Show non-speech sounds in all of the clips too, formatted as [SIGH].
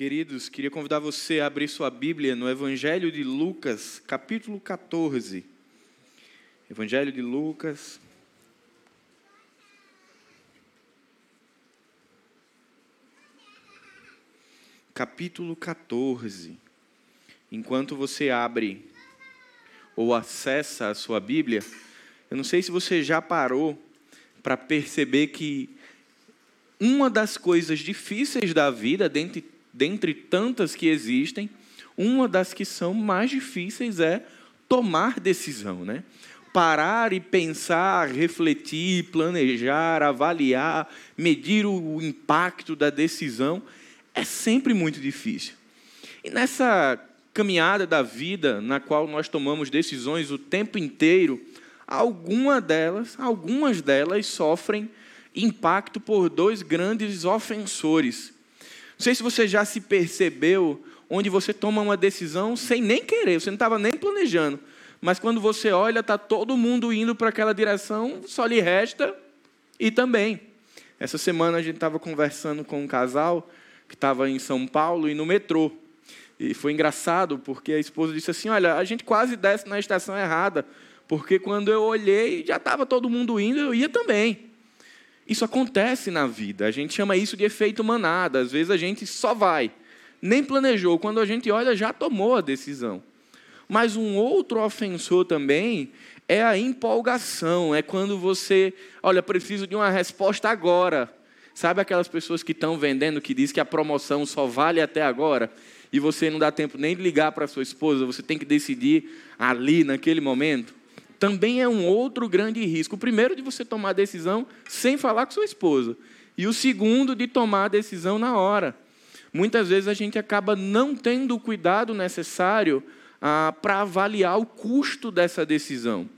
Queridos, queria convidar você a abrir sua Bíblia no Evangelho de Lucas, capítulo 14. Evangelho de Lucas. Capítulo 14. Enquanto você abre ou acessa a sua Bíblia, eu não sei se você já parou para perceber que uma das coisas difíceis da vida, dentre dentre tantas que existem, uma das que são mais difíceis é tomar decisão, né? Parar e pensar, refletir, planejar, avaliar, medir o impacto da decisão é sempre muito difícil. E nessa caminhada da vida, na qual nós tomamos decisões o tempo inteiro, alguma delas, algumas delas sofrem impacto por dois grandes ofensores não sei se você já se percebeu onde você toma uma decisão sem nem querer, você não estava nem planejando. Mas quando você olha, está todo mundo indo para aquela direção, só lhe resta e também. Essa semana a gente estava conversando com um casal que estava em São Paulo e no metrô. E foi engraçado, porque a esposa disse assim: Olha, a gente quase desce na estação errada, porque quando eu olhei, já estava todo mundo indo, eu ia também. Isso acontece na vida, a gente chama isso de efeito manada. Às vezes a gente só vai, nem planejou, quando a gente olha, já tomou a decisão. Mas um outro ofensor também é a empolgação, é quando você, olha, preciso de uma resposta agora. Sabe aquelas pessoas que estão vendendo que diz que a promoção só vale até agora? E você não dá tempo nem de ligar para sua esposa, você tem que decidir ali, naquele momento também é um outro grande risco. O primeiro, de você tomar a decisão sem falar com sua esposa. E o segundo, de tomar a decisão na hora. Muitas vezes a gente acaba não tendo o cuidado necessário ah, para avaliar o custo dessa decisão.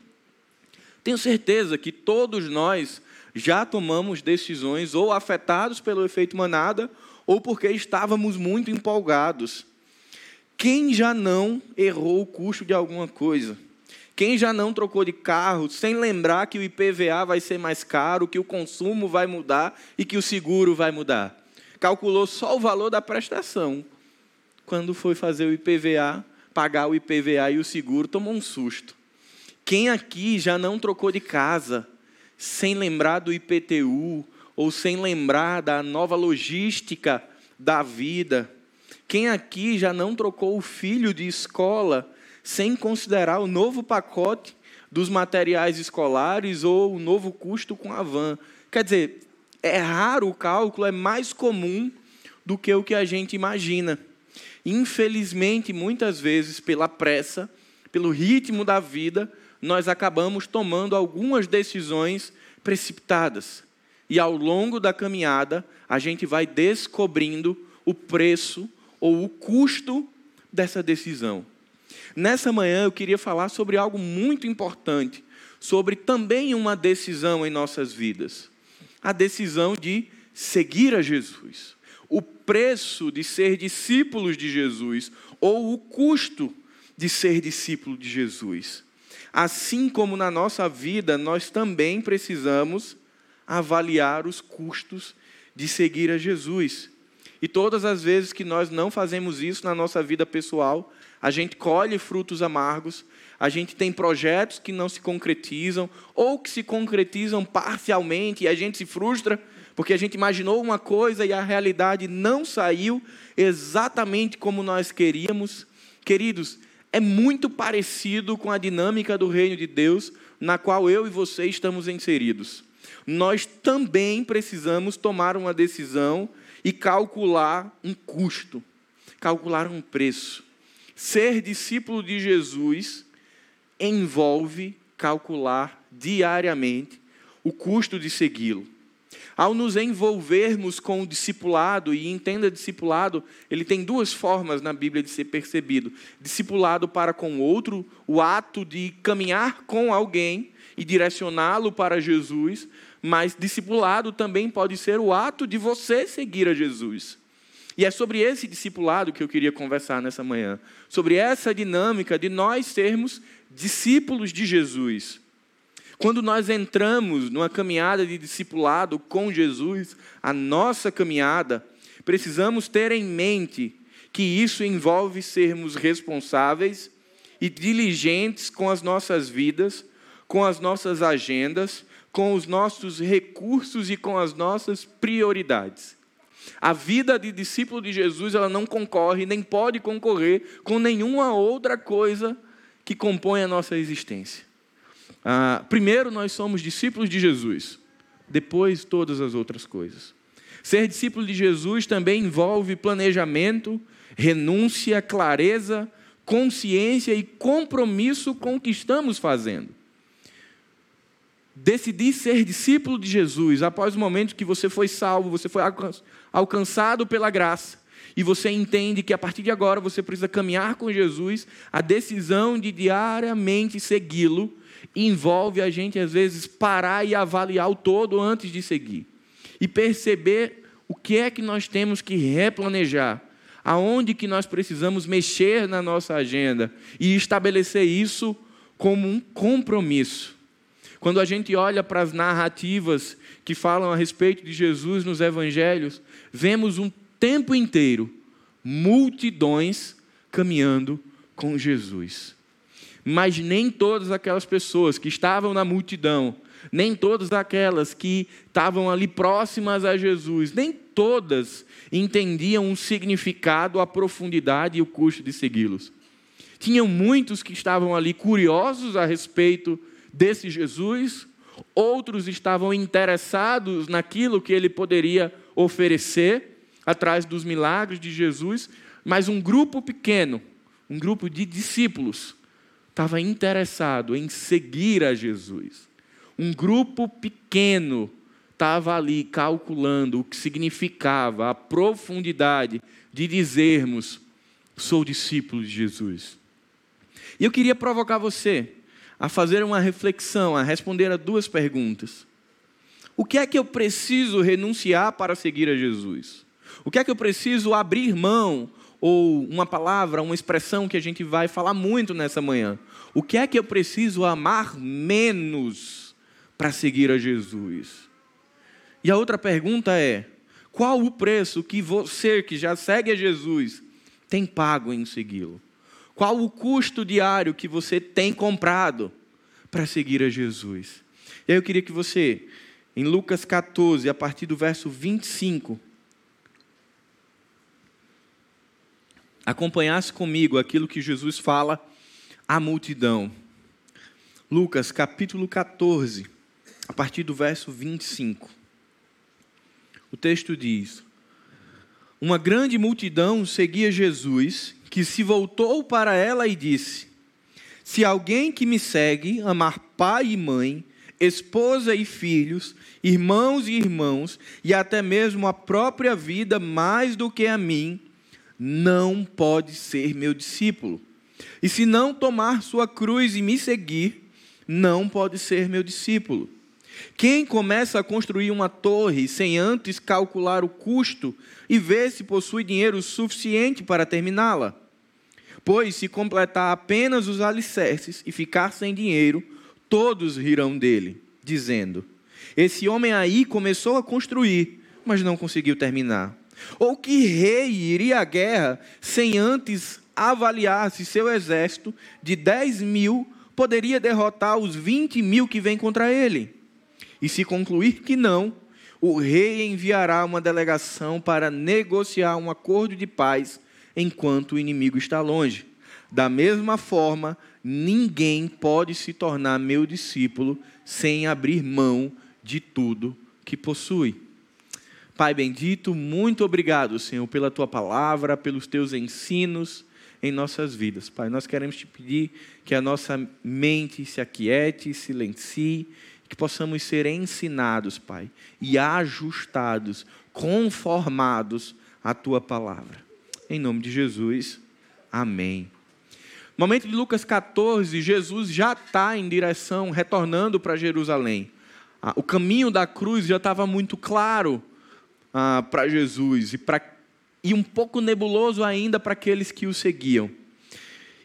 Tenho certeza que todos nós já tomamos decisões ou afetados pelo efeito manada ou porque estávamos muito empolgados. Quem já não errou o custo de alguma coisa? Quem já não trocou de carro sem lembrar que o IPVA vai ser mais caro, que o consumo vai mudar e que o seguro vai mudar? Calculou só o valor da prestação. Quando foi fazer o IPVA, pagar o IPVA e o seguro, tomou um susto. Quem aqui já não trocou de casa sem lembrar do IPTU ou sem lembrar da nova logística da vida? Quem aqui já não trocou o filho de escola sem considerar o novo pacote dos materiais escolares ou o novo custo com a van. Quer dizer, é raro o cálculo, é mais comum do que o que a gente imagina. Infelizmente, muitas vezes, pela pressa, pelo ritmo da vida, nós acabamos tomando algumas decisões precipitadas. E ao longo da caminhada, a gente vai descobrindo o preço ou o custo dessa decisão. Nessa manhã eu queria falar sobre algo muito importante, sobre também uma decisão em nossas vidas. A decisão de seguir a Jesus. O preço de ser discípulos de Jesus, ou o custo de ser discípulo de Jesus. Assim como na nossa vida, nós também precisamos avaliar os custos de seguir a Jesus. E todas as vezes que nós não fazemos isso na nossa vida pessoal, a gente colhe frutos amargos, a gente tem projetos que não se concretizam ou que se concretizam parcialmente e a gente se frustra porque a gente imaginou uma coisa e a realidade não saiu exatamente como nós queríamos. Queridos, é muito parecido com a dinâmica do reino de Deus na qual eu e você estamos inseridos. Nós também precisamos tomar uma decisão e calcular um custo, calcular um preço. Ser discípulo de Jesus envolve calcular diariamente o custo de segui-lo. Ao nos envolvermos com o discipulado, e entenda discipulado, ele tem duas formas na Bíblia de ser percebido: discipulado para com outro, o ato de caminhar com alguém e direcioná-lo para Jesus, mas discipulado também pode ser o ato de você seguir a Jesus. E é sobre esse discipulado que eu queria conversar nessa manhã, sobre essa dinâmica de nós sermos discípulos de Jesus. Quando nós entramos numa caminhada de discipulado com Jesus, a nossa caminhada, precisamos ter em mente que isso envolve sermos responsáveis e diligentes com as nossas vidas, com as nossas agendas, com os nossos recursos e com as nossas prioridades. A vida de discípulo de Jesus, ela não concorre, nem pode concorrer com nenhuma outra coisa que compõe a nossa existência. Ah, primeiro, nós somos discípulos de Jesus, depois, todas as outras coisas. Ser discípulo de Jesus também envolve planejamento, renúncia, clareza, consciência e compromisso com o que estamos fazendo. Decidir ser discípulo de Jesus após o momento que você foi salvo, você foi alcançado pela graça, e você entende que a partir de agora você precisa caminhar com Jesus, a decisão de diariamente segui-lo envolve a gente, às vezes, parar e avaliar o todo antes de seguir. E perceber o que é que nós temos que replanejar, aonde que nós precisamos mexer na nossa agenda e estabelecer isso como um compromisso. Quando a gente olha para as narrativas que falam a respeito de Jesus nos evangelhos, vemos um tempo inteiro multidões caminhando com Jesus. Mas nem todas aquelas pessoas que estavam na multidão, nem todas aquelas que estavam ali próximas a Jesus, nem todas entendiam o significado, a profundidade e o custo de segui-los. Tinham muitos que estavam ali curiosos a respeito desse Jesus, outros estavam interessados naquilo que ele poderia oferecer, atrás dos milagres de Jesus, mas um grupo pequeno, um grupo de discípulos, estava interessado em seguir a Jesus. Um grupo pequeno estava ali calculando o que significava a profundidade de dizermos: sou discípulo de Jesus. E eu queria provocar você a fazer uma reflexão, a responder a duas perguntas. O que é que eu preciso renunciar para seguir a Jesus? O que é que eu preciso abrir mão? Ou uma palavra, uma expressão que a gente vai falar muito nessa manhã. O que é que eu preciso amar menos para seguir a Jesus? E a outra pergunta é: qual o preço que você que já segue a Jesus tem pago em segui-lo? Qual o custo diário que você tem comprado para seguir a Jesus? E aí eu queria que você, em Lucas 14, a partir do verso 25, acompanhasse comigo aquilo que Jesus fala à multidão. Lucas capítulo 14, a partir do verso 25. O texto diz: Uma grande multidão seguia Jesus, que se voltou para ela e disse: Se alguém que me segue amar pai e mãe, esposa e filhos, irmãos e irmãos, e até mesmo a própria vida mais do que a mim, não pode ser meu discípulo. E se não tomar sua cruz e me seguir, não pode ser meu discípulo. Quem começa a construir uma torre sem antes calcular o custo e ver se possui dinheiro suficiente para terminá-la? Pois se completar apenas os alicerces e ficar sem dinheiro, todos rirão dele, dizendo: Esse homem aí começou a construir, mas não conseguiu terminar. Ou que rei iria à guerra sem antes avaliar se seu exército de 10 mil poderia derrotar os 20 mil que vêm contra ele? E se concluir que não, o rei enviará uma delegação para negociar um acordo de paz enquanto o inimigo está longe. Da mesma forma, ninguém pode se tornar meu discípulo sem abrir mão de tudo que possui. Pai bendito, muito obrigado, Senhor, pela tua palavra, pelos teus ensinos em nossas vidas. Pai, nós queremos te pedir que a nossa mente se aquiete, silencie, que possamos ser ensinados, Pai, e ajustados, conformados à tua palavra. Em nome de Jesus, amém. momento de Lucas 14, Jesus já está em direção, retornando para Jerusalém. Ah, o caminho da cruz já estava muito claro ah, para Jesus e, pra, e um pouco nebuloso ainda para aqueles que o seguiam.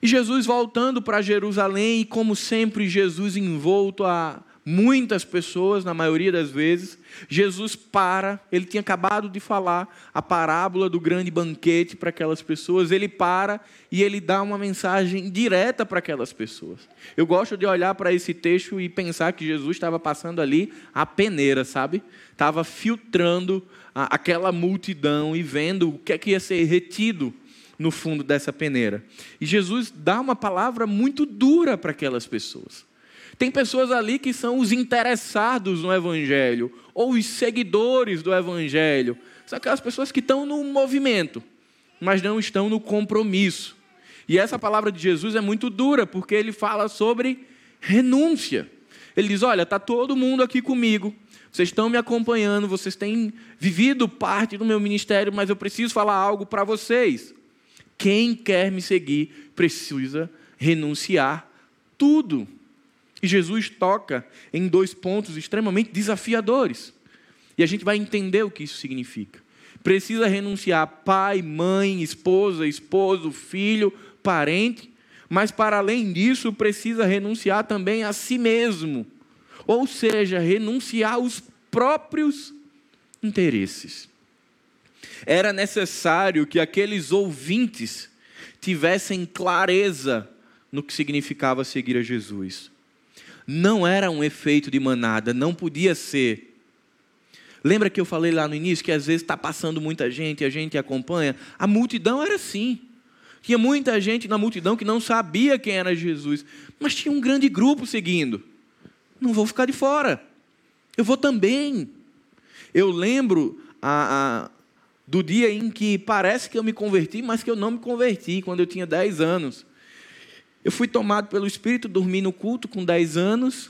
E Jesus voltando para Jerusalém, e como sempre, Jesus envolto a muitas pessoas, na maioria das vezes, Jesus para, ele tinha acabado de falar a parábola do grande banquete para aquelas pessoas, ele para e ele dá uma mensagem direta para aquelas pessoas. Eu gosto de olhar para esse texto e pensar que Jesus estava passando ali a peneira, sabe? Estava filtrando aquela multidão e vendo o que é que ia ser retido no fundo dessa peneira. E Jesus dá uma palavra muito dura para aquelas pessoas. Tem pessoas ali que são os interessados no Evangelho, ou os seguidores do Evangelho. São aquelas pessoas que estão no movimento, mas não estão no compromisso. E essa palavra de Jesus é muito dura, porque ele fala sobre renúncia. Ele diz: Olha, está todo mundo aqui comigo, vocês estão me acompanhando, vocês têm vivido parte do meu ministério, mas eu preciso falar algo para vocês. Quem quer me seguir precisa renunciar tudo. E Jesus toca em dois pontos extremamente desafiadores. E a gente vai entender o que isso significa. Precisa renunciar pai, mãe, esposa, esposo, filho, parente, mas para além disso, precisa renunciar também a si mesmo. Ou seja, renunciar aos próprios interesses. Era necessário que aqueles ouvintes tivessem clareza no que significava seguir a Jesus não era um efeito de manada, não podia ser. Lembra que eu falei lá no início que às vezes está passando muita gente e a gente acompanha? A multidão era assim. Tinha muita gente na multidão que não sabia quem era Jesus, mas tinha um grande grupo seguindo. Não vou ficar de fora, eu vou também. Eu lembro a, a, do dia em que parece que eu me converti, mas que eu não me converti, quando eu tinha 10 anos. Eu fui tomado pelo Espírito, dormi no culto com 10 anos.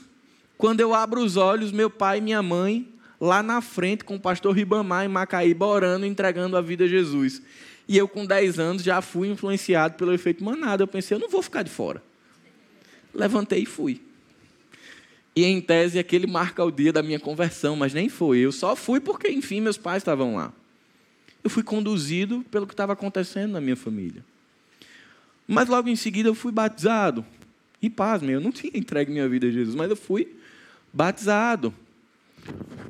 Quando eu abro os olhos, meu pai e minha mãe, lá na frente, com o pastor Ribamar em Macaíba, orando, entregando a vida a Jesus. E eu, com 10 anos, já fui influenciado pelo efeito manada. Eu pensei, eu não vou ficar de fora. Levantei e fui. E em tese, aquele marca o dia da minha conversão, mas nem foi. Eu só fui porque, enfim, meus pais estavam lá. Eu fui conduzido pelo que estava acontecendo na minha família. Mas logo em seguida eu fui batizado. E pasme, eu não tinha entregue minha vida a Jesus, mas eu fui batizado.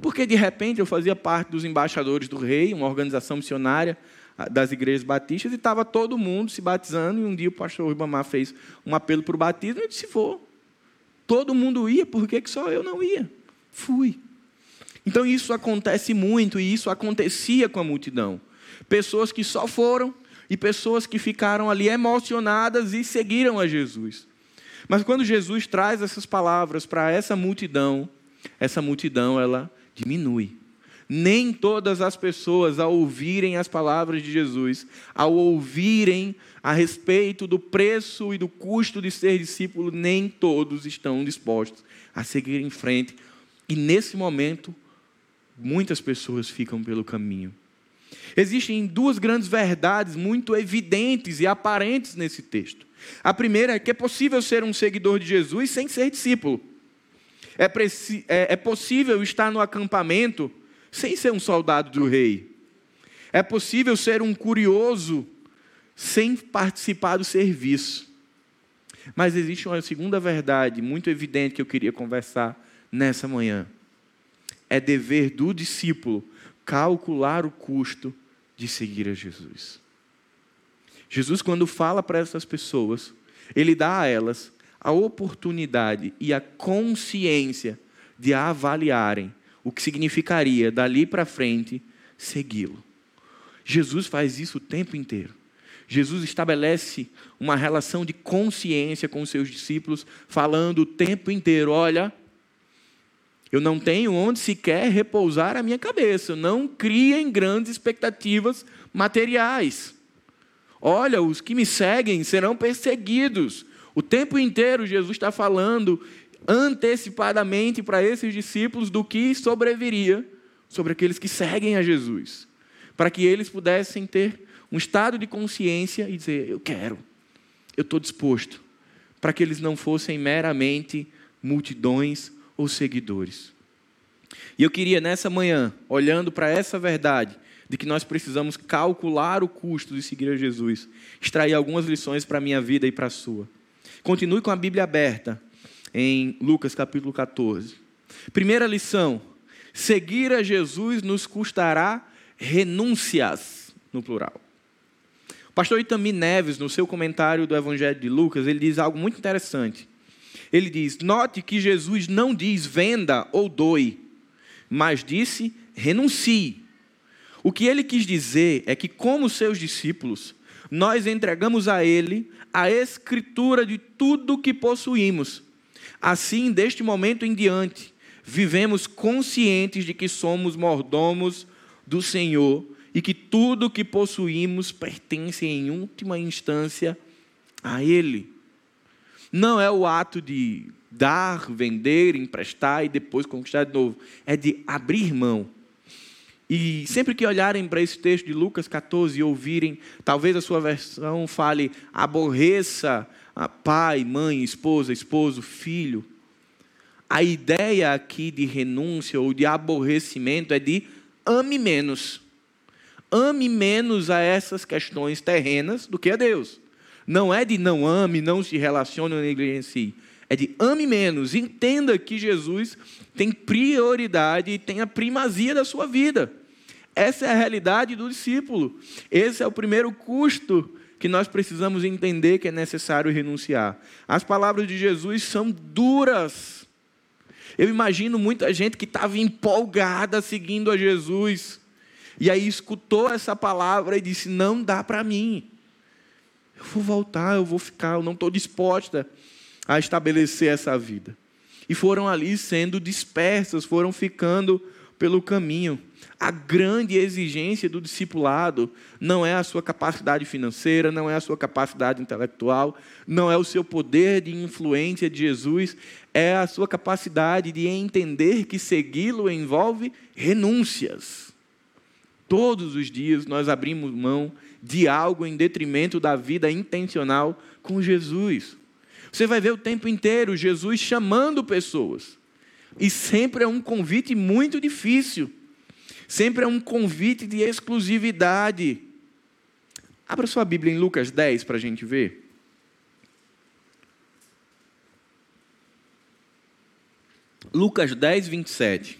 Porque de repente eu fazia parte dos embaixadores do rei, uma organização missionária das igrejas batistas, e estava todo mundo se batizando. E um dia o pastor Ribamar fez um apelo para o batismo, e eu disse: vou. Todo mundo ia, por que só eu não ia? Fui. Então isso acontece muito, e isso acontecia com a multidão. Pessoas que só foram e pessoas que ficaram ali emocionadas e seguiram a Jesus. Mas quando Jesus traz essas palavras para essa multidão, essa multidão ela diminui. Nem todas as pessoas, ao ouvirem as palavras de Jesus, ao ouvirem a respeito do preço e do custo de ser discípulo, nem todos estão dispostos a seguir em frente. E nesse momento, muitas pessoas ficam pelo caminho. Existem duas grandes verdades muito evidentes e aparentes nesse texto. A primeira é que é possível ser um seguidor de Jesus sem ser discípulo. É, é, é possível estar no acampamento sem ser um soldado do rei. É possível ser um curioso sem participar do serviço. Mas existe uma segunda verdade muito evidente que eu queria conversar nessa manhã. É dever do discípulo calcular o custo de seguir a Jesus. Jesus, quando fala para essas pessoas, ele dá a elas a oportunidade e a consciência de avaliarem o que significaria dali para frente segui-lo. Jesus faz isso o tempo inteiro. Jesus estabelece uma relação de consciência com os seus discípulos, falando o tempo inteiro: olha, eu não tenho onde sequer repousar a minha cabeça. Não criem grandes expectativas materiais. Olha, os que me seguem serão perseguidos. O tempo inteiro Jesus está falando antecipadamente para esses discípulos do que sobreviria sobre aqueles que seguem a Jesus, para que eles pudessem ter um estado de consciência e dizer: Eu quero, eu estou disposto, para que eles não fossem meramente multidões ou seguidores. E eu queria nessa manhã, olhando para essa verdade, de que nós precisamos calcular o custo de seguir a Jesus, extrair algumas lições para a minha vida e para a sua. Continue com a Bíblia aberta em Lucas capítulo 14. Primeira lição: seguir a Jesus nos custará renúncias, no plural. O pastor Itami Neves, no seu comentário do Evangelho de Lucas, ele diz algo muito interessante. Ele diz: Note que Jesus não diz venda ou doe, mas disse renuncie. O que ele quis dizer é que, como seus discípulos, nós entregamos a ele a escritura de tudo que possuímos. Assim, deste momento em diante, vivemos conscientes de que somos mordomos do Senhor e que tudo que possuímos pertence em última instância a Ele. Não é o ato de dar, vender, emprestar e depois conquistar de novo. É de abrir mão. E sempre que olharem para esse texto de Lucas 14 e ouvirem, talvez a sua versão fale: aborreça a pai, mãe, esposa, esposo, filho. A ideia aqui de renúncia ou de aborrecimento é de ame menos. Ame menos a essas questões terrenas do que a Deus. Não é de não ame, não se relacione ou negligencie. É de ame menos. Entenda que Jesus tem prioridade e tem a primazia da sua vida. Essa é a realidade do discípulo. Esse é o primeiro custo que nós precisamos entender que é necessário renunciar. As palavras de Jesus são duras. Eu imagino muita gente que estava empolgada seguindo a Jesus. E aí escutou essa palavra e disse: Não dá para mim. Eu vou voltar, eu vou ficar, eu não estou disposta a estabelecer essa vida. E foram ali sendo dispersas, foram ficando pelo caminho. A grande exigência do discipulado não é a sua capacidade financeira, não é a sua capacidade intelectual, não é o seu poder de influência de Jesus, é a sua capacidade de entender que segui-lo envolve renúncias. Todos os dias nós abrimos mão de algo em detrimento da vida intencional com Jesus. Você vai ver o tempo inteiro Jesus chamando pessoas. E sempre é um convite muito difícil. Sempre é um convite de exclusividade. Abra sua Bíblia em Lucas 10 para a gente ver. Lucas 10, 27.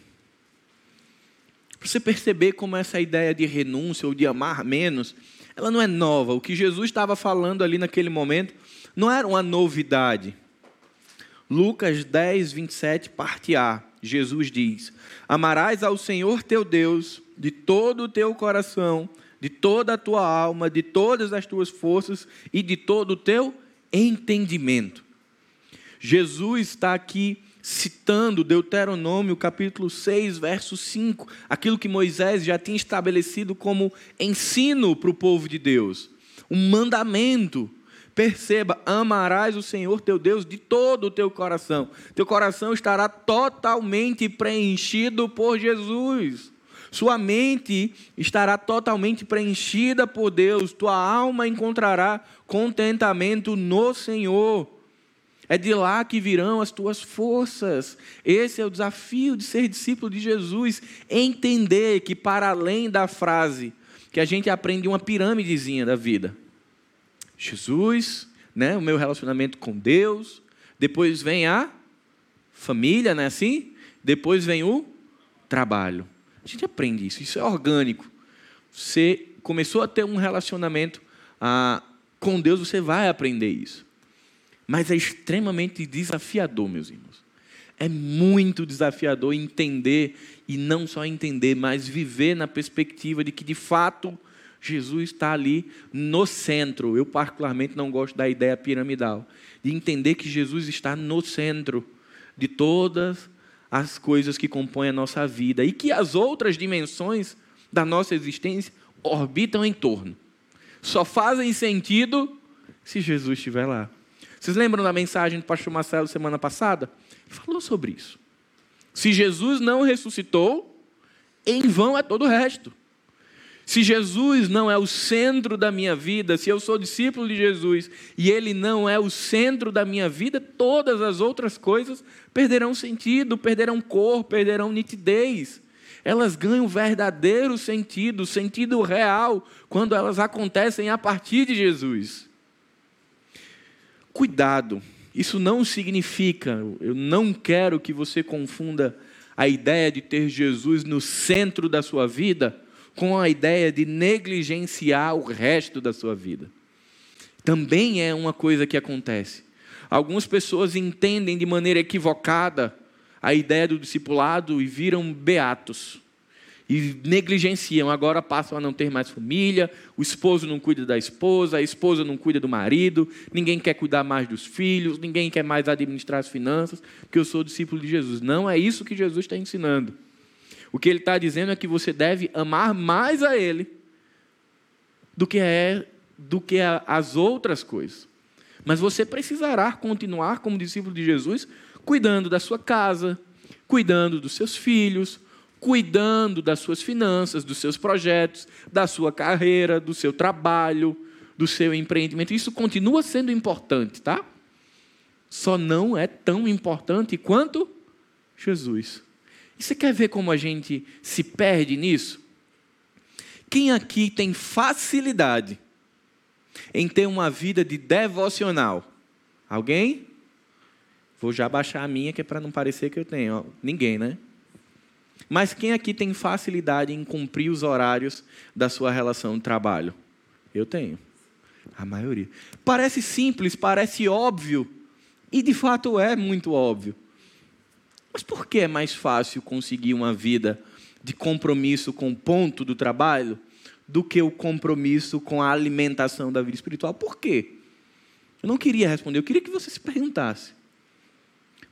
Para você perceber como essa ideia de renúncia ou de amar menos, ela não é nova. O que Jesus estava falando ali naquele momento não era uma novidade. Lucas 10, 27, parte A. Jesus diz: Amarás ao Senhor teu Deus de todo o teu coração, de toda a tua alma, de todas as tuas forças e de todo o teu entendimento. Jesus está aqui citando Deuteronômio capítulo 6, verso 5, aquilo que Moisés já tinha estabelecido como ensino para o povo de Deus, um mandamento Perceba, amarás o Senhor teu Deus de todo o teu coração. Teu coração estará totalmente preenchido por Jesus. Sua mente estará totalmente preenchida por Deus. Tua alma encontrará contentamento no Senhor. É de lá que virão as tuas forças. Esse é o desafio de ser discípulo de Jesus. Entender que, para além da frase, que a gente aprende uma pirâmidezinha da vida Jesus, né, o meu relacionamento com Deus, depois vem a família, não é assim? Depois vem o trabalho. A gente aprende isso, isso é orgânico. Você começou a ter um relacionamento ah, com Deus, você vai aprender isso. Mas é extremamente desafiador, meus irmãos. É muito desafiador entender, e não só entender, mas viver na perspectiva de que, de fato, Jesus está ali no centro. Eu, particularmente, não gosto da ideia piramidal, de entender que Jesus está no centro de todas as coisas que compõem a nossa vida e que as outras dimensões da nossa existência orbitam em torno. Só fazem sentido se Jesus estiver lá. Vocês lembram da mensagem do pastor Marcelo semana passada? Ele falou sobre isso. Se Jesus não ressuscitou, em vão é todo o resto. Se Jesus não é o centro da minha vida, se eu sou discípulo de Jesus e ele não é o centro da minha vida, todas as outras coisas perderão sentido, perderão cor, perderão nitidez. Elas ganham verdadeiro sentido, sentido real, quando elas acontecem a partir de Jesus. Cuidado, Isso não significa, eu não quero que você confunda a ideia de ter Jesus no centro da sua vida com a ideia de negligenciar o resto da sua vida. Também é uma coisa que acontece. Algumas pessoas entendem de maneira equivocada a ideia do discipulado e viram beatos e negligenciam, agora passam a não ter mais família, o esposo não cuida da esposa, a esposa não cuida do marido, ninguém quer cuidar mais dos filhos, ninguém quer mais administrar as finanças, porque eu sou discípulo de Jesus. Não é isso que Jesus está ensinando. O que ele está dizendo é que você deve amar mais a Ele do que, é, do que as outras coisas. Mas você precisará continuar como discípulo de Jesus, cuidando da sua casa, cuidando dos seus filhos, cuidando das suas finanças, dos seus projetos, da sua carreira, do seu trabalho, do seu empreendimento. Isso continua sendo importante, tá? Só não é tão importante quanto Jesus. E você quer ver como a gente se perde nisso? Quem aqui tem facilidade em ter uma vida de devocional? Alguém? Vou já baixar a minha, que é para não parecer que eu tenho. Ninguém, né? Mas quem aqui tem facilidade em cumprir os horários da sua relação de trabalho? Eu tenho. A maioria. Parece simples, parece óbvio. E de fato é muito óbvio. Mas por que é mais fácil conseguir uma vida de compromisso com o ponto do trabalho do que o compromisso com a alimentação da vida espiritual? Por quê? Eu não queria responder, eu queria que você se perguntasse.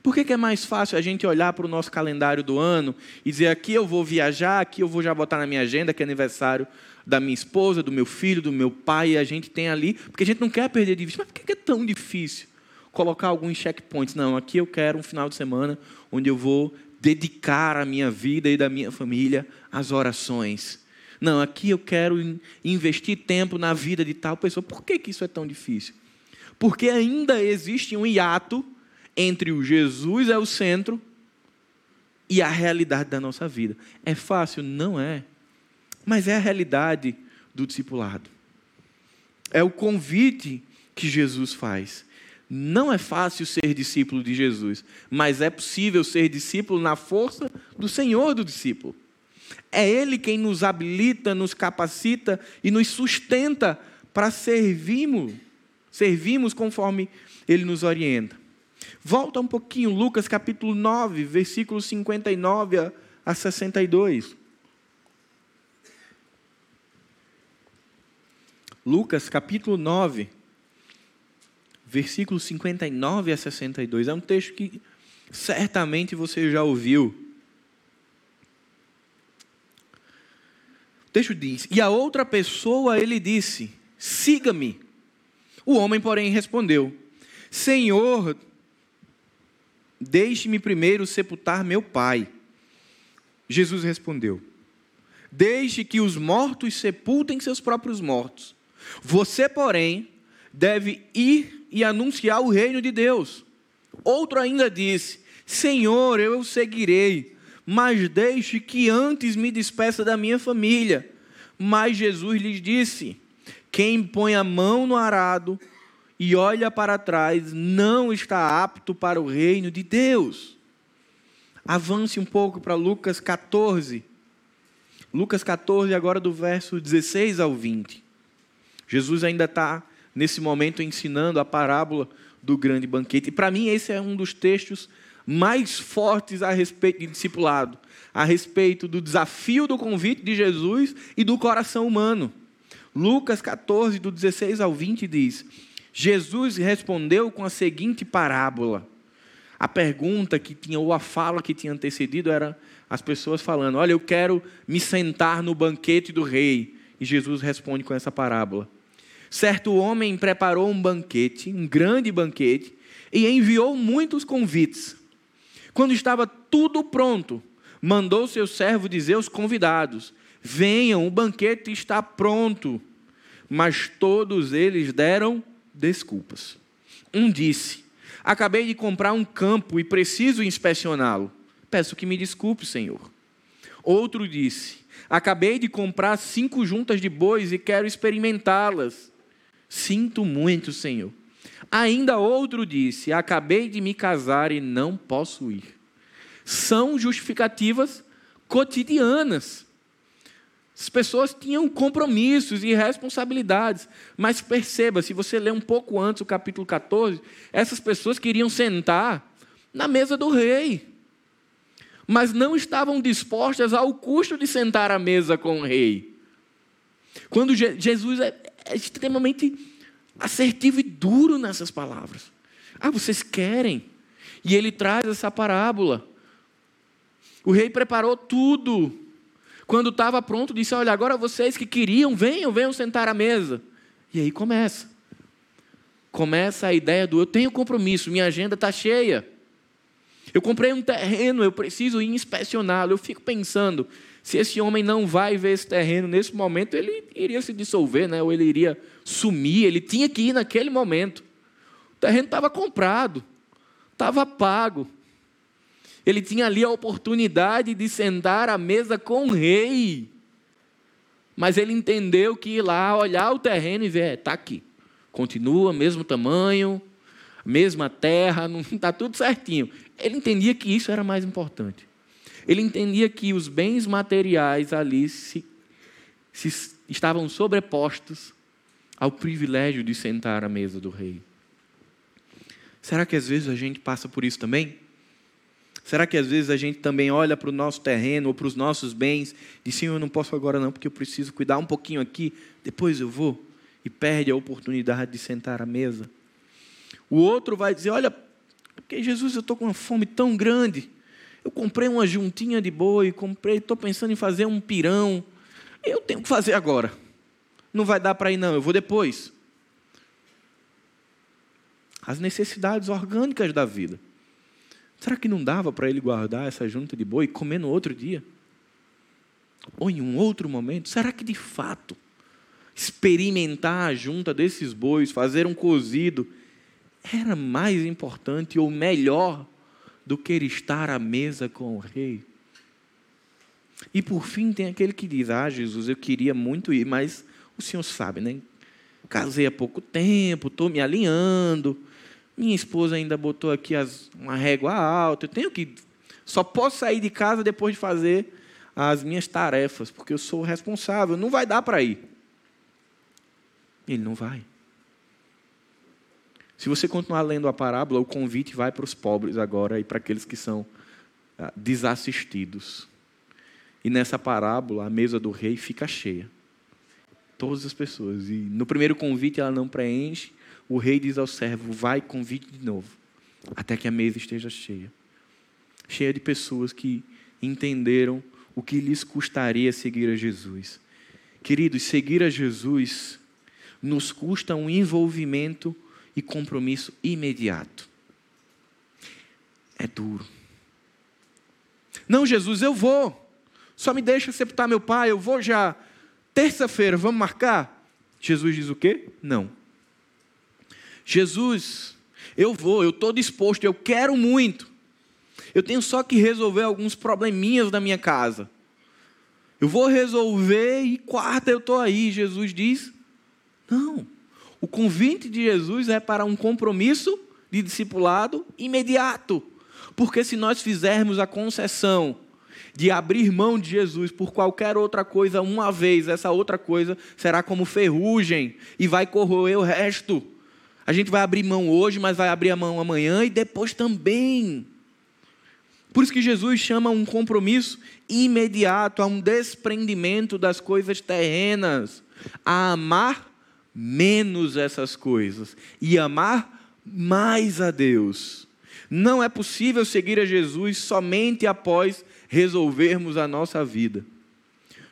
Por que, que é mais fácil a gente olhar para o nosso calendário do ano e dizer aqui eu vou viajar, aqui eu vou já botar na minha agenda que é aniversário da minha esposa, do meu filho, do meu pai, e a gente tem ali, porque a gente não quer perder de vista. Mas por que é tão difícil colocar alguns checkpoints? Não, aqui eu quero um final de semana onde eu vou dedicar a minha vida e da minha família às orações. Não, aqui eu quero investir tempo na vida de tal pessoa. Por que, que isso é tão difícil? Porque ainda existe um hiato entre o Jesus é o centro e a realidade da nossa vida. É fácil? Não é. Mas é a realidade do discipulado. É o convite que Jesus faz. Não é fácil ser discípulo de Jesus, mas é possível ser discípulo na força do Senhor do discípulo. É Ele quem nos habilita, nos capacita e nos sustenta para servirmos, servirmos conforme Ele nos orienta. Volta um pouquinho, Lucas capítulo 9, versículos 59 a 62. Lucas capítulo 9, versículos 59 a 62. É um texto que certamente você já ouviu. O texto diz: E a outra pessoa ele disse: Siga-me. O homem, porém, respondeu: Senhor, Deixe-me primeiro sepultar meu pai. Jesus respondeu: Deixe que os mortos sepultem seus próprios mortos. Você, porém, deve ir e anunciar o reino de Deus. Outro ainda disse: Senhor, eu o seguirei, mas deixe que antes me despeça da minha família. Mas Jesus lhes disse: Quem põe a mão no arado e olha para trás, não está apto para o reino de Deus. Avance um pouco para Lucas 14. Lucas 14, agora do verso 16 ao 20. Jesus ainda está, nesse momento, ensinando a parábola do grande banquete. E para mim, esse é um dos textos mais fortes a respeito de discipulado, a respeito do desafio do convite de Jesus e do coração humano. Lucas 14, do 16 ao 20 diz: Jesus respondeu com a seguinte parábola. A pergunta que tinha, ou a fala que tinha antecedido, era as pessoas falando: Olha, eu quero me sentar no banquete do rei. E Jesus responde com essa parábola. Certo homem preparou um banquete, um grande banquete, e enviou muitos convites. Quando estava tudo pronto, mandou seu servo dizer aos convidados: Venham, o banquete está pronto. Mas todos eles deram desculpas. Um disse: Acabei de comprar um campo e preciso inspecioná-lo. Peço que me desculpe, Senhor. Outro disse: Acabei de comprar cinco juntas de bois e quero experimentá-las. Sinto muito, Senhor. Ainda outro disse: Acabei de me casar e não posso ir. São justificativas cotidianas. As pessoas tinham compromissos e responsabilidades. Mas perceba, se você ler um pouco antes o capítulo 14, essas pessoas queriam sentar na mesa do rei. Mas não estavam dispostas ao custo de sentar à mesa com o rei. Quando Jesus é, é extremamente assertivo e duro nessas palavras. Ah, vocês querem? E ele traz essa parábola. O rei preparou tudo. Quando estava pronto, disse: Olha, agora vocês que queriam, venham, venham sentar à mesa. E aí começa. Começa a ideia do: Eu tenho compromisso, minha agenda está cheia. Eu comprei um terreno, eu preciso ir inspecioná-lo. Eu fico pensando: se esse homem não vai ver esse terreno nesse momento, ele iria se dissolver, né? ou ele iria sumir, ele tinha que ir naquele momento. O terreno estava comprado, estava pago. Ele tinha ali a oportunidade de sentar à mesa com o rei. Mas ele entendeu que ir lá, olhar o terreno e ver, está aqui. Continua, mesmo tamanho, mesma terra, está [LAUGHS] tudo certinho. Ele entendia que isso era mais importante. Ele entendia que os bens materiais ali se, se estavam sobrepostos ao privilégio de sentar à mesa do rei. Será que às vezes a gente passa por isso também? Será que às vezes a gente também olha para o nosso terreno ou para os nossos bens e sim, eu não posso agora não, porque eu preciso cuidar um pouquinho aqui, depois eu vou, e perde a oportunidade de sentar à mesa? O outro vai dizer, olha, porque Jesus, eu estou com uma fome tão grande, eu comprei uma juntinha de boi, comprei, estou pensando em fazer um pirão. Eu tenho que fazer agora. Não vai dar para ir, não, eu vou depois. As necessidades orgânicas da vida. Será que não dava para ele guardar essa junta de boi e comer no outro dia? Ou em um outro momento? Será que de fato experimentar a junta desses bois, fazer um cozido, era mais importante ou melhor do que estar à mesa com o rei. E por fim tem aquele que diz: Ah, Jesus, eu queria muito ir, mas o senhor sabe, né? Casei há pouco tempo, estou me alinhando. Minha esposa ainda botou aqui as, uma régua alta. Eu tenho que. Só posso sair de casa depois de fazer as minhas tarefas, porque eu sou responsável. Não vai dar para ir. Ele não vai. Se você continuar lendo a parábola, o convite vai para os pobres agora e para aqueles que são ah, desassistidos. E nessa parábola, a mesa do rei fica cheia. Todas as pessoas. E no primeiro convite ela não preenche. O rei diz ao servo: vai, convite de novo, até que a mesa esteja cheia. Cheia de pessoas que entenderam o que lhes custaria seguir a Jesus. Queridos, seguir a Jesus nos custa um envolvimento e compromisso imediato. É duro. Não, Jesus, eu vou. Só me deixa sepultar meu pai, eu vou já. Terça-feira, vamos marcar? Jesus diz o quê? Não. Jesus, eu vou, eu estou disposto, eu quero muito. Eu tenho só que resolver alguns probleminhas da minha casa. Eu vou resolver e quarta eu estou aí. Jesus diz: Não. O convite de Jesus é para um compromisso de discipulado imediato. Porque se nós fizermos a concessão de abrir mão de Jesus por qualquer outra coisa uma vez, essa outra coisa será como ferrugem e vai corroer o resto. A gente vai abrir mão hoje, mas vai abrir a mão amanhã e depois também. Por isso que Jesus chama um compromisso imediato, a um desprendimento das coisas terrenas, a amar menos essas coisas e amar mais a Deus. Não é possível seguir a Jesus somente após resolvermos a nossa vida.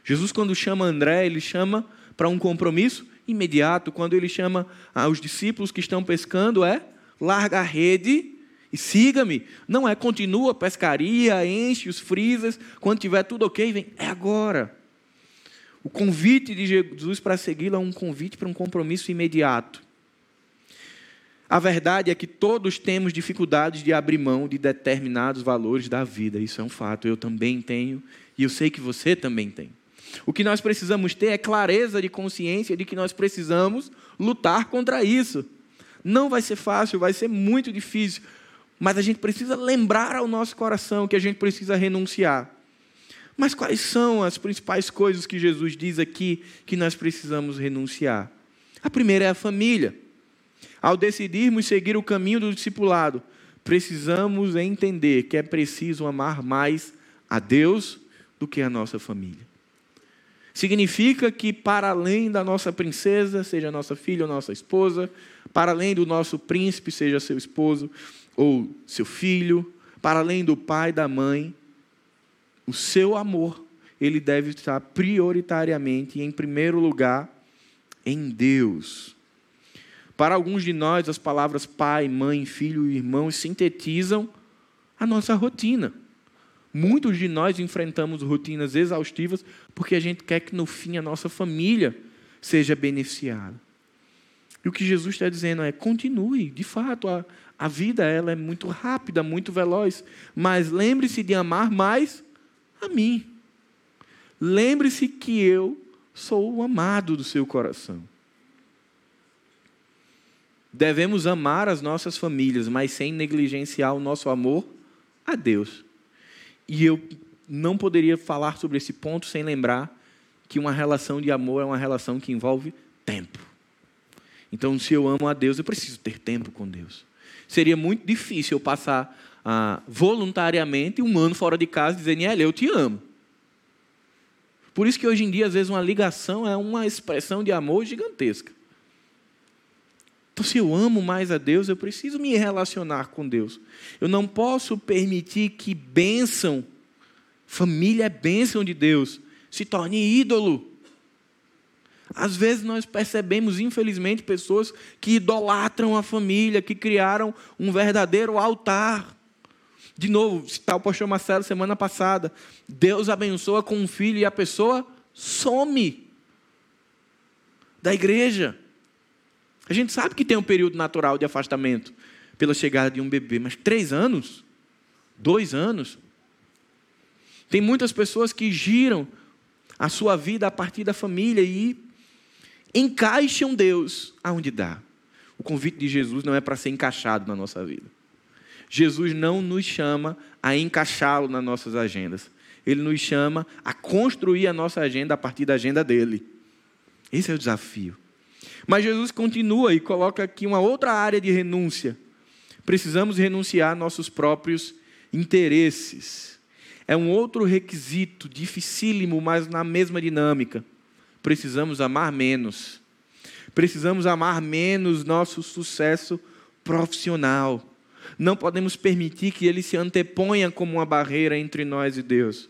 Jesus, quando chama André, ele chama para um compromisso imediato. Quando ele chama aos discípulos que estão pescando, é larga a rede e siga-me. Não é continua a pescaria, enche os freezers, quando tiver tudo ok, vem. É agora. O convite de Jesus para segui-lo é um convite para um compromisso imediato. A verdade é que todos temos dificuldades de abrir mão de determinados valores da vida. Isso é um fato. Eu também tenho e eu sei que você também tem. O que nós precisamos ter é clareza de consciência de que nós precisamos lutar contra isso. Não vai ser fácil, vai ser muito difícil, mas a gente precisa lembrar ao nosso coração que a gente precisa renunciar. Mas quais são as principais coisas que Jesus diz aqui que nós precisamos renunciar? A primeira é a família. Ao decidirmos seguir o caminho do discipulado, precisamos entender que é preciso amar mais a Deus do que a nossa família. Significa que, para além da nossa princesa, seja nossa filha ou nossa esposa, para além do nosso príncipe, seja seu esposo ou seu filho, para além do pai da mãe, o seu amor, ele deve estar prioritariamente, em primeiro lugar, em Deus. Para alguns de nós, as palavras pai, mãe, filho e irmão sintetizam a nossa rotina. Muitos de nós enfrentamos rotinas exaustivas porque a gente quer que no fim a nossa família seja beneficiada. E o que Jesus está dizendo é: continue, de fato, a, a vida ela é muito rápida, muito veloz, mas lembre-se de amar mais a mim. Lembre-se que eu sou o amado do seu coração. Devemos amar as nossas famílias, mas sem negligenciar o nosso amor a Deus. E eu não poderia falar sobre esse ponto sem lembrar que uma relação de amor é uma relação que envolve tempo. Então, se eu amo a Deus, eu preciso ter tempo com Deus. Seria muito difícil eu passar ah, voluntariamente um ano fora de casa dizendo, Niel, eu te amo. Por isso que hoje em dia, às vezes, uma ligação é uma expressão de amor gigantesca. Então, se eu amo mais a Deus, eu preciso me relacionar com Deus. Eu não posso permitir que bênção, família é bênção de Deus, se torne ídolo. Às vezes nós percebemos, infelizmente, pessoas que idolatram a família, que criaram um verdadeiro altar. De novo, citar o pastor Marcelo semana passada. Deus abençoa com um filho e a pessoa some da igreja. A gente sabe que tem um período natural de afastamento pela chegada de um bebê, mas três anos? Dois anos? Tem muitas pessoas que giram a sua vida a partir da família e encaixam Deus aonde dá. O convite de Jesus não é para ser encaixado na nossa vida. Jesus não nos chama a encaixá-lo nas nossas agendas. Ele nos chama a construir a nossa agenda a partir da agenda dele. Esse é o desafio. Mas Jesus continua e coloca aqui uma outra área de renúncia. Precisamos renunciar nossos próprios interesses. É um outro requisito, dificílimo, mas na mesma dinâmica. Precisamos amar menos. Precisamos amar menos nosso sucesso profissional não podemos permitir que ele se anteponha como uma barreira entre nós e Deus.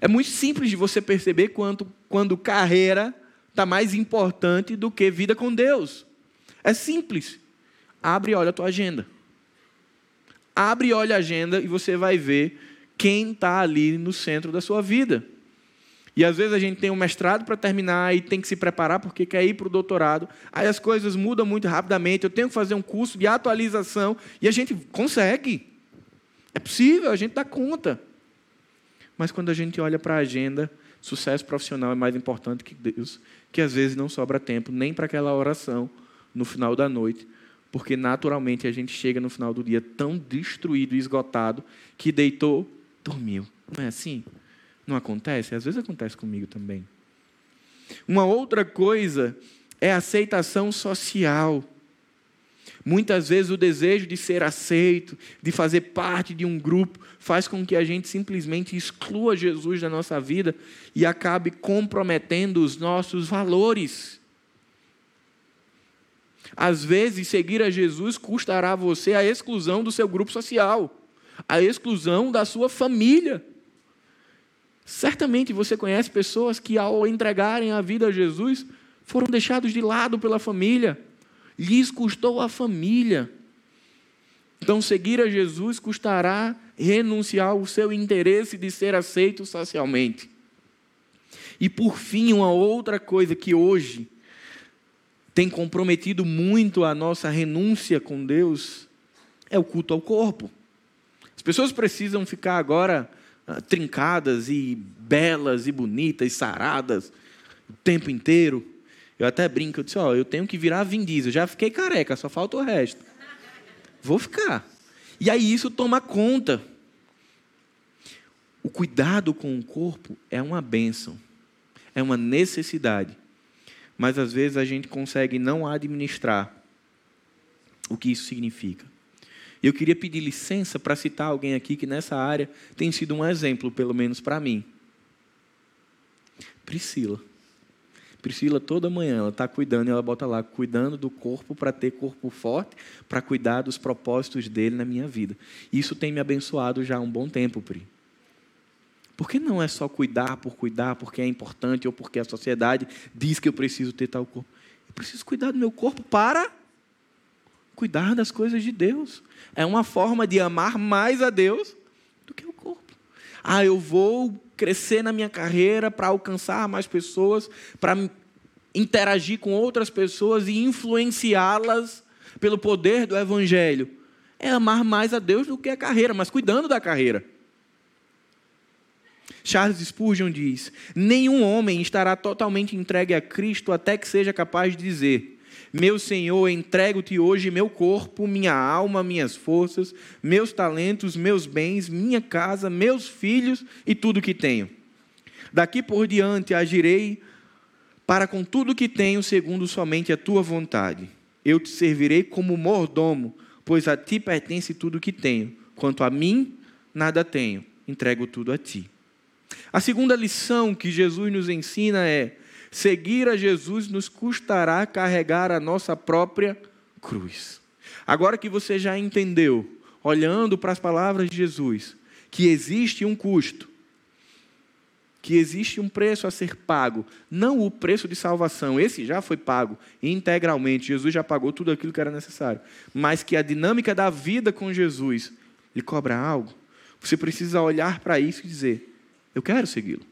É muito simples de você perceber quando, quando carreira está mais importante do que vida com Deus. É simples. Abre e olha a tua agenda. Abre e olha a agenda e você vai ver quem está ali no centro da sua vida. E às vezes a gente tem um mestrado para terminar e tem que se preparar porque quer ir para o doutorado. Aí as coisas mudam muito rapidamente. Eu tenho que fazer um curso de atualização e a gente consegue. É possível, a gente dá conta. Mas quando a gente olha para a agenda, sucesso profissional é mais importante que Deus, que às vezes não sobra tempo nem para aquela oração no final da noite, porque naturalmente a gente chega no final do dia tão destruído e esgotado que deitou, dormiu. Não é assim? Não acontece? Às vezes acontece comigo também. Uma outra coisa é a aceitação social. Muitas vezes o desejo de ser aceito, de fazer parte de um grupo, faz com que a gente simplesmente exclua Jesus da nossa vida e acabe comprometendo os nossos valores. Às vezes, seguir a Jesus custará a você a exclusão do seu grupo social, a exclusão da sua família. Certamente você conhece pessoas que, ao entregarem a vida a Jesus, foram deixados de lado pela família. Lhes custou a família. Então, seguir a Jesus custará renunciar ao seu interesse de ser aceito socialmente. E, por fim, uma outra coisa que hoje tem comprometido muito a nossa renúncia com Deus é o culto ao corpo. As pessoas precisam ficar agora ah, trincadas e belas e bonitas, saradas o tempo inteiro. Eu até brinco, eu disse, ó, eu tenho que virar Vin Diesel, já fiquei careca, só falta o resto. Vou ficar. E aí isso toma conta. O cuidado com o corpo é uma bênção, é uma necessidade. Mas às vezes a gente consegue não administrar o que isso significa. Eu queria pedir licença para citar alguém aqui que nessa área tem sido um exemplo, pelo menos para mim. Priscila. Priscila, toda manhã, ela está cuidando e ela bota lá, cuidando do corpo para ter corpo forte, para cuidar dos propósitos dele na minha vida. Isso tem me abençoado já há um bom tempo, Pri. Porque não é só cuidar por cuidar, porque é importante ou porque a sociedade diz que eu preciso ter tal corpo. Eu preciso cuidar do meu corpo para cuidar das coisas de Deus. É uma forma de amar mais a Deus do que o corpo. Ah, eu vou crescer na minha carreira para alcançar mais pessoas, para interagir com outras pessoas e influenciá-las pelo poder do Evangelho. É amar mais a Deus do que a carreira, mas cuidando da carreira. Charles Spurgeon diz: Nenhum homem estará totalmente entregue a Cristo até que seja capaz de dizer: meu Senhor, entrego-te hoje meu corpo, minha alma, minhas forças, meus talentos, meus bens, minha casa, meus filhos e tudo que tenho. Daqui por diante agirei para com tudo que tenho, segundo somente a tua vontade. Eu te servirei como mordomo, pois a ti pertence tudo que tenho. Quanto a mim, nada tenho, entrego tudo a ti. A segunda lição que Jesus nos ensina é: Seguir a Jesus nos custará carregar a nossa própria cruz. Agora que você já entendeu, olhando para as palavras de Jesus, que existe um custo, que existe um preço a ser pago, não o preço de salvação, esse já foi pago integralmente, Jesus já pagou tudo aquilo que era necessário, mas que a dinâmica da vida com Jesus lhe cobra algo, você precisa olhar para isso e dizer: Eu quero segui-lo.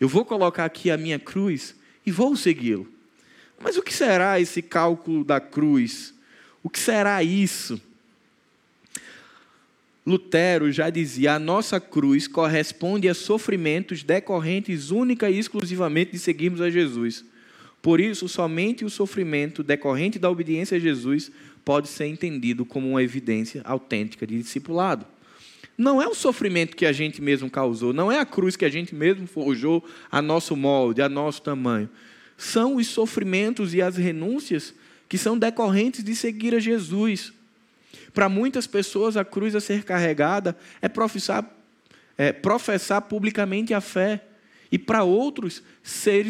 Eu vou colocar aqui a minha cruz e vou segui-lo. Mas o que será esse cálculo da cruz? O que será isso? Lutero já dizia: a nossa cruz corresponde a sofrimentos decorrentes única e exclusivamente de seguirmos a Jesus. Por isso, somente o sofrimento decorrente da obediência a Jesus pode ser entendido como uma evidência autêntica de discipulado não é o sofrimento que a gente mesmo causou, não é a cruz que a gente mesmo forjou a nosso molde, a nosso tamanho. São os sofrimentos e as renúncias que são decorrentes de seguir a Jesus. Para muitas pessoas, a cruz a ser carregada é professar, é, professar publicamente a fé. E para outros, ser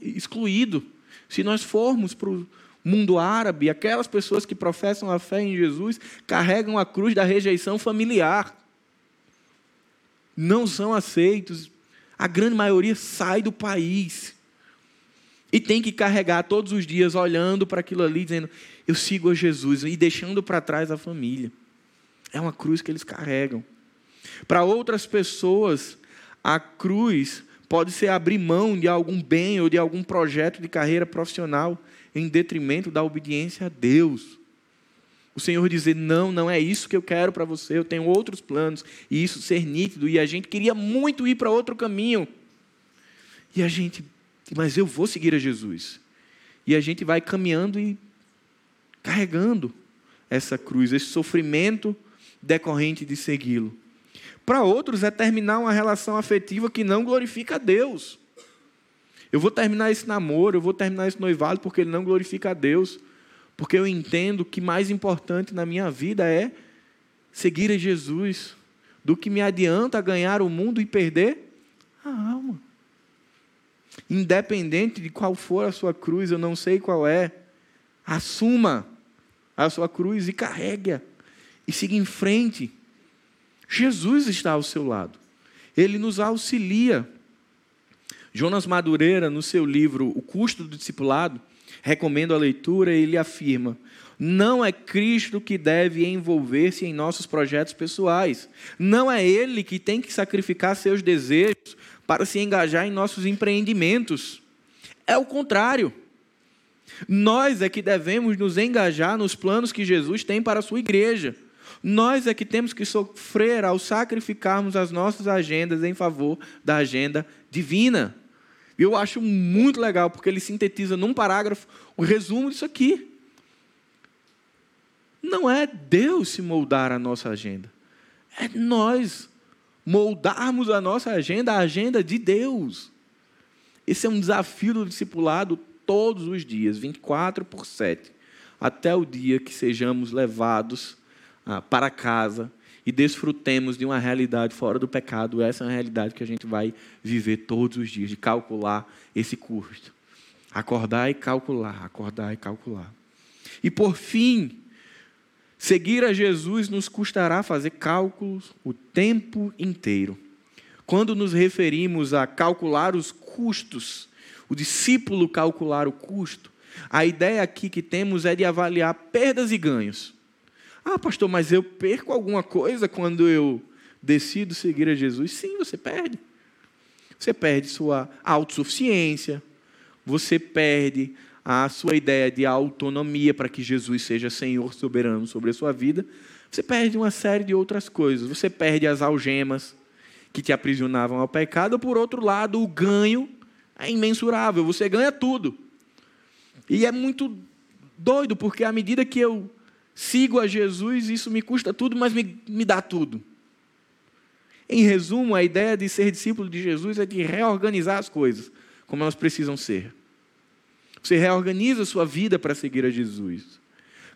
excluído. Se nós formos para o mundo árabe, aquelas pessoas que professam a fé em Jesus carregam a cruz da rejeição familiar não são aceitos. A grande maioria sai do país. E tem que carregar todos os dias olhando para aquilo ali, dizendo: Eu sigo a Jesus, e deixando para trás a família. É uma cruz que eles carregam. Para outras pessoas, a cruz pode ser abrir mão de algum bem ou de algum projeto de carreira profissional em detrimento da obediência a Deus o Senhor dizer: não, não é isso que eu quero para você, eu tenho outros planos, e isso ser nítido, e a gente queria muito ir para outro caminho. E a gente, mas eu vou seguir a Jesus. E a gente vai caminhando e carregando essa cruz, esse sofrimento decorrente de segui-lo. Para outros é terminar uma relação afetiva que não glorifica a Deus. Eu vou terminar esse namoro, eu vou terminar esse noivado porque ele não glorifica a Deus. Porque eu entendo que mais importante na minha vida é seguir a Jesus do que me adianta ganhar o mundo e perder a alma. Independente de qual for a sua cruz, eu não sei qual é, assuma a sua cruz e carregue-a e siga em frente. Jesus está ao seu lado. Ele nos auxilia. Jonas Madureira, no seu livro O Custo do Discipulado, recomendo a leitura, ele afirma: não é Cristo que deve envolver-se em nossos projetos pessoais. Não é Ele que tem que sacrificar seus desejos para se engajar em nossos empreendimentos. É o contrário. Nós é que devemos nos engajar nos planos que Jesus tem para a sua igreja. Nós é que temos que sofrer ao sacrificarmos as nossas agendas em favor da agenda divina. E eu acho muito legal, porque ele sintetiza num parágrafo o resumo disso aqui. Não é Deus se moldar a nossa agenda, é nós moldarmos a nossa agenda, a agenda de Deus. Esse é um desafio do discipulado todos os dias, 24 por 7, até o dia que sejamos levados ah, para casa e desfrutemos de uma realidade fora do pecado. Essa é uma realidade que a gente vai viver todos os dias, de calcular esse custo. Acordar e calcular, acordar e calcular. E por fim, seguir a Jesus nos custará fazer cálculos o tempo inteiro. Quando nos referimos a calcular os custos, o discípulo calcular o custo, a ideia aqui que temos é de avaliar perdas e ganhos. Ah, pastor, mas eu perco alguma coisa quando eu decido seguir a Jesus? Sim, você perde. Você perde sua autossuficiência, você perde a sua ideia de autonomia para que Jesus seja Senhor soberano sobre a sua vida. Você perde uma série de outras coisas. Você perde as algemas que te aprisionavam ao pecado. Por outro lado, o ganho é imensurável. Você ganha tudo. E é muito doido, porque à medida que eu sigo a Jesus, isso me custa tudo, mas me, me dá tudo. Em resumo, a ideia de ser discípulo de Jesus é de reorganizar as coisas como elas precisam ser. Você reorganiza a sua vida para seguir a Jesus.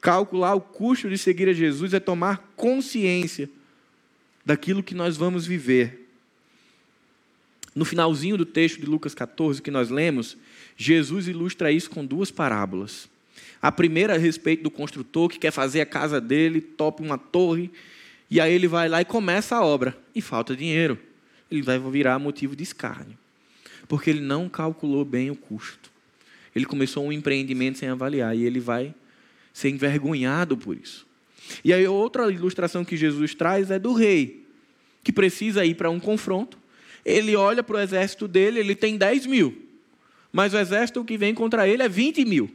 Calcular o custo de seguir a Jesus é tomar consciência daquilo que nós vamos viver. No finalzinho do texto de Lucas 14 que nós lemos, Jesus ilustra isso com duas parábolas. A primeira a respeito do construtor que quer fazer a casa dele, topa uma torre, e aí ele vai lá e começa a obra, e falta dinheiro. Ele vai virar motivo de escárnio, porque ele não calculou bem o custo. Ele começou um empreendimento sem avaliar, e ele vai ser envergonhado por isso. E aí outra ilustração que Jesus traz é do rei, que precisa ir para um confronto. Ele olha para o exército dele, ele tem 10 mil, mas o exército que vem contra ele é 20 mil.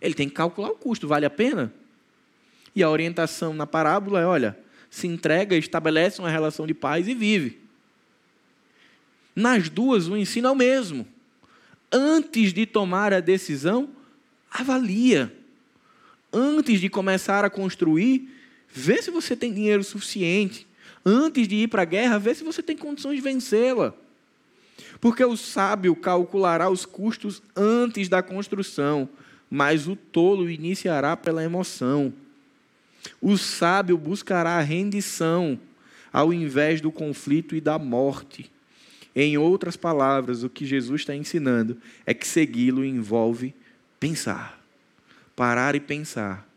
Ele tem que calcular o custo, vale a pena? E a orientação na parábola é: olha, se entrega, estabelece uma relação de paz e vive. Nas duas, o ensino é o mesmo. Antes de tomar a decisão, avalia. Antes de começar a construir, vê se você tem dinheiro suficiente. Antes de ir para a guerra, vê se você tem condições de vencê-la. Porque o sábio calculará os custos antes da construção, mas o tolo iniciará pela emoção. O sábio buscará a rendição ao invés do conflito e da morte. Em outras palavras, o que Jesus está ensinando é que segui-lo envolve pensar. Parar e pensar.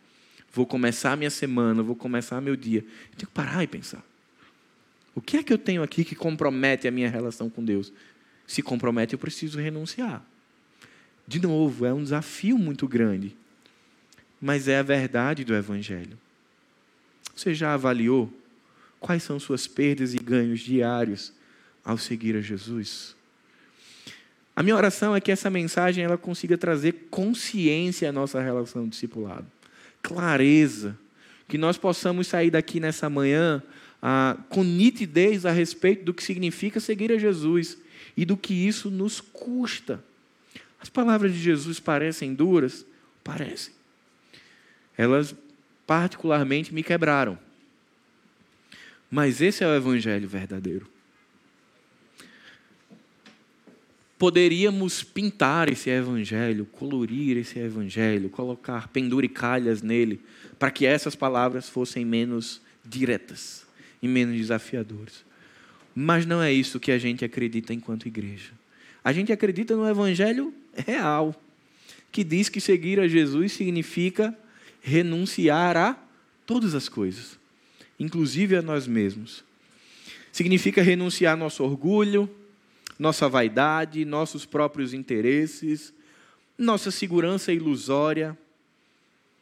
Vou começar minha semana, vou começar meu dia. Eu tenho que parar e pensar. O que é que eu tenho aqui que compromete a minha relação com Deus? Se compromete, eu preciso renunciar. De novo, é um desafio muito grande, mas é a verdade do Evangelho. Você já avaliou quais são suas perdas e ganhos diários ao seguir a Jesus? A minha oração é que essa mensagem ela consiga trazer consciência à nossa relação discipulado, clareza, que nós possamos sair daqui nessa manhã ah, com nitidez a respeito do que significa seguir a Jesus e do que isso nos custa. As palavras de Jesus parecem duras? Parecem. Elas particularmente me quebraram. Mas esse é o evangelho verdadeiro. Poderíamos pintar esse evangelho, colorir esse evangelho, colocar penduricalhas nele, para que essas palavras fossem menos diretas e menos desafiadoras. Mas não é isso que a gente acredita enquanto igreja. A gente acredita no evangelho real, que diz que seguir a Jesus significa renunciar a todas as coisas, inclusive a nós mesmos. Significa renunciar nosso orgulho, nossa vaidade, nossos próprios interesses, nossa segurança ilusória,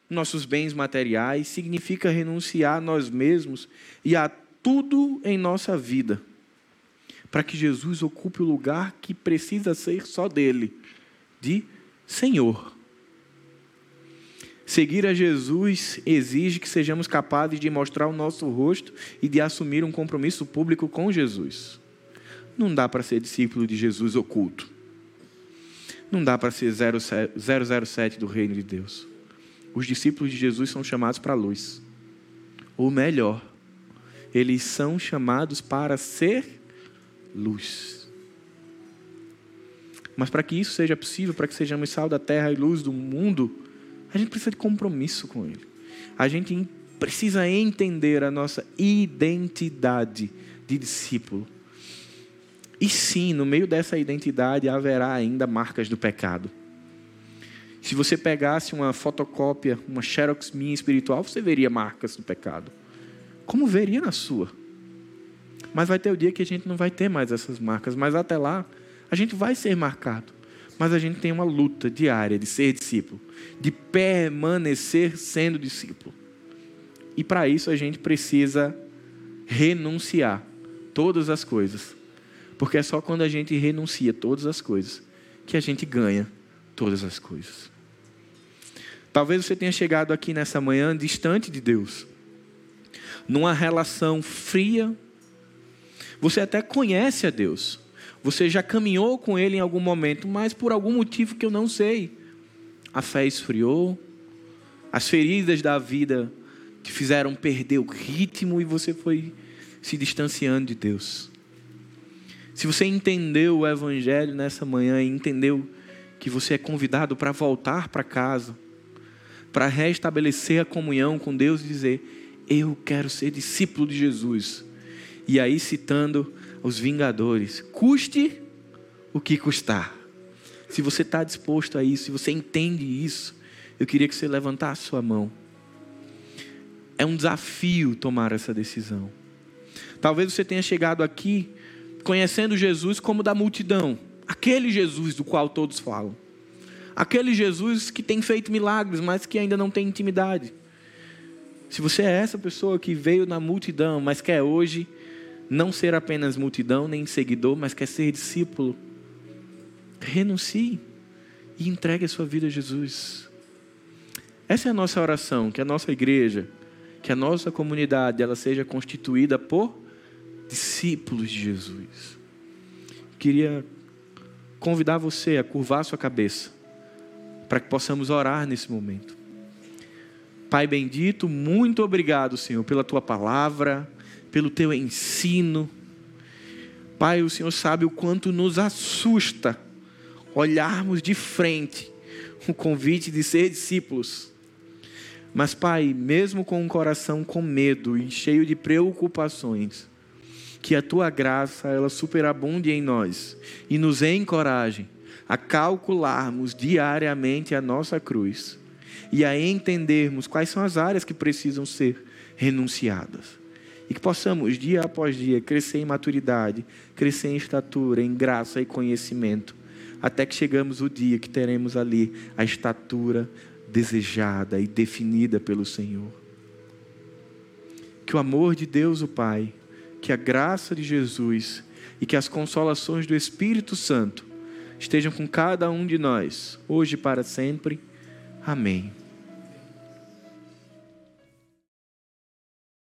nossos bens materiais, significa renunciar a nós mesmos e a tudo em nossa vida, para que Jesus ocupe o lugar que precisa ser só dele de Senhor. Seguir a Jesus exige que sejamos capazes de mostrar o nosso rosto e de assumir um compromisso público com Jesus. Não dá para ser discípulo de Jesus oculto. Não dá para ser 007 do reino de Deus. Os discípulos de Jesus são chamados para a luz. Ou melhor, eles são chamados para ser luz. Mas para que isso seja possível, para que sejamos sal da terra e luz do mundo, a gente precisa de compromisso com Ele. A gente precisa entender a nossa identidade de discípulo. E sim, no meio dessa identidade haverá ainda marcas do pecado. Se você pegasse uma fotocópia, uma xerox minha espiritual, você veria marcas do pecado. Como veria na sua? Mas vai ter o dia que a gente não vai ter mais essas marcas, mas até lá a gente vai ser marcado. Mas a gente tem uma luta diária de ser discípulo, de permanecer sendo discípulo. E para isso a gente precisa renunciar todas as coisas. Porque é só quando a gente renuncia todas as coisas que a gente ganha todas as coisas. Talvez você tenha chegado aqui nessa manhã distante de Deus, numa relação fria. Você até conhece a Deus, você já caminhou com Ele em algum momento, mas por algum motivo que eu não sei, a fé esfriou, as feridas da vida te fizeram perder o ritmo e você foi se distanciando de Deus. Se você entendeu o Evangelho nessa manhã e entendeu que você é convidado para voltar para casa, para restabelecer a comunhão com Deus e dizer: Eu quero ser discípulo de Jesus. E aí, citando os Vingadores, custe o que custar. Se você está disposto a isso, se você entende isso, eu queria que você levantasse sua mão. É um desafio tomar essa decisão. Talvez você tenha chegado aqui conhecendo Jesus como da multidão aquele Jesus do qual todos falam. Aquele Jesus que tem feito milagres, mas que ainda não tem intimidade. Se você é essa pessoa que veio na multidão, mas quer hoje não ser apenas multidão, nem seguidor, mas quer ser discípulo, renuncie e entregue a sua vida a Jesus. Essa é a nossa oração, que a nossa igreja, que a nossa comunidade, ela seja constituída por discípulos de Jesus. Queria convidar você a curvar a sua cabeça, para que possamos orar nesse momento. Pai bendito, muito obrigado, Senhor, pela tua palavra, pelo teu ensino. Pai, o Senhor sabe o quanto nos assusta olharmos de frente o convite de ser discípulos. Mas, Pai, mesmo com um coração com medo e cheio de preocupações, que a tua graça ela superabunde em nós e nos encoraje a calcularmos diariamente a nossa cruz e a entendermos quais são as áreas que precisam ser renunciadas. E que possamos, dia após dia, crescer em maturidade, crescer em estatura, em graça e conhecimento, até que chegamos o dia que teremos ali a estatura desejada e definida pelo Senhor. Que o amor de Deus, o Pai, que a graça de Jesus e que as consolações do Espírito Santo estejam com cada um de nós, hoje e para sempre. Amém.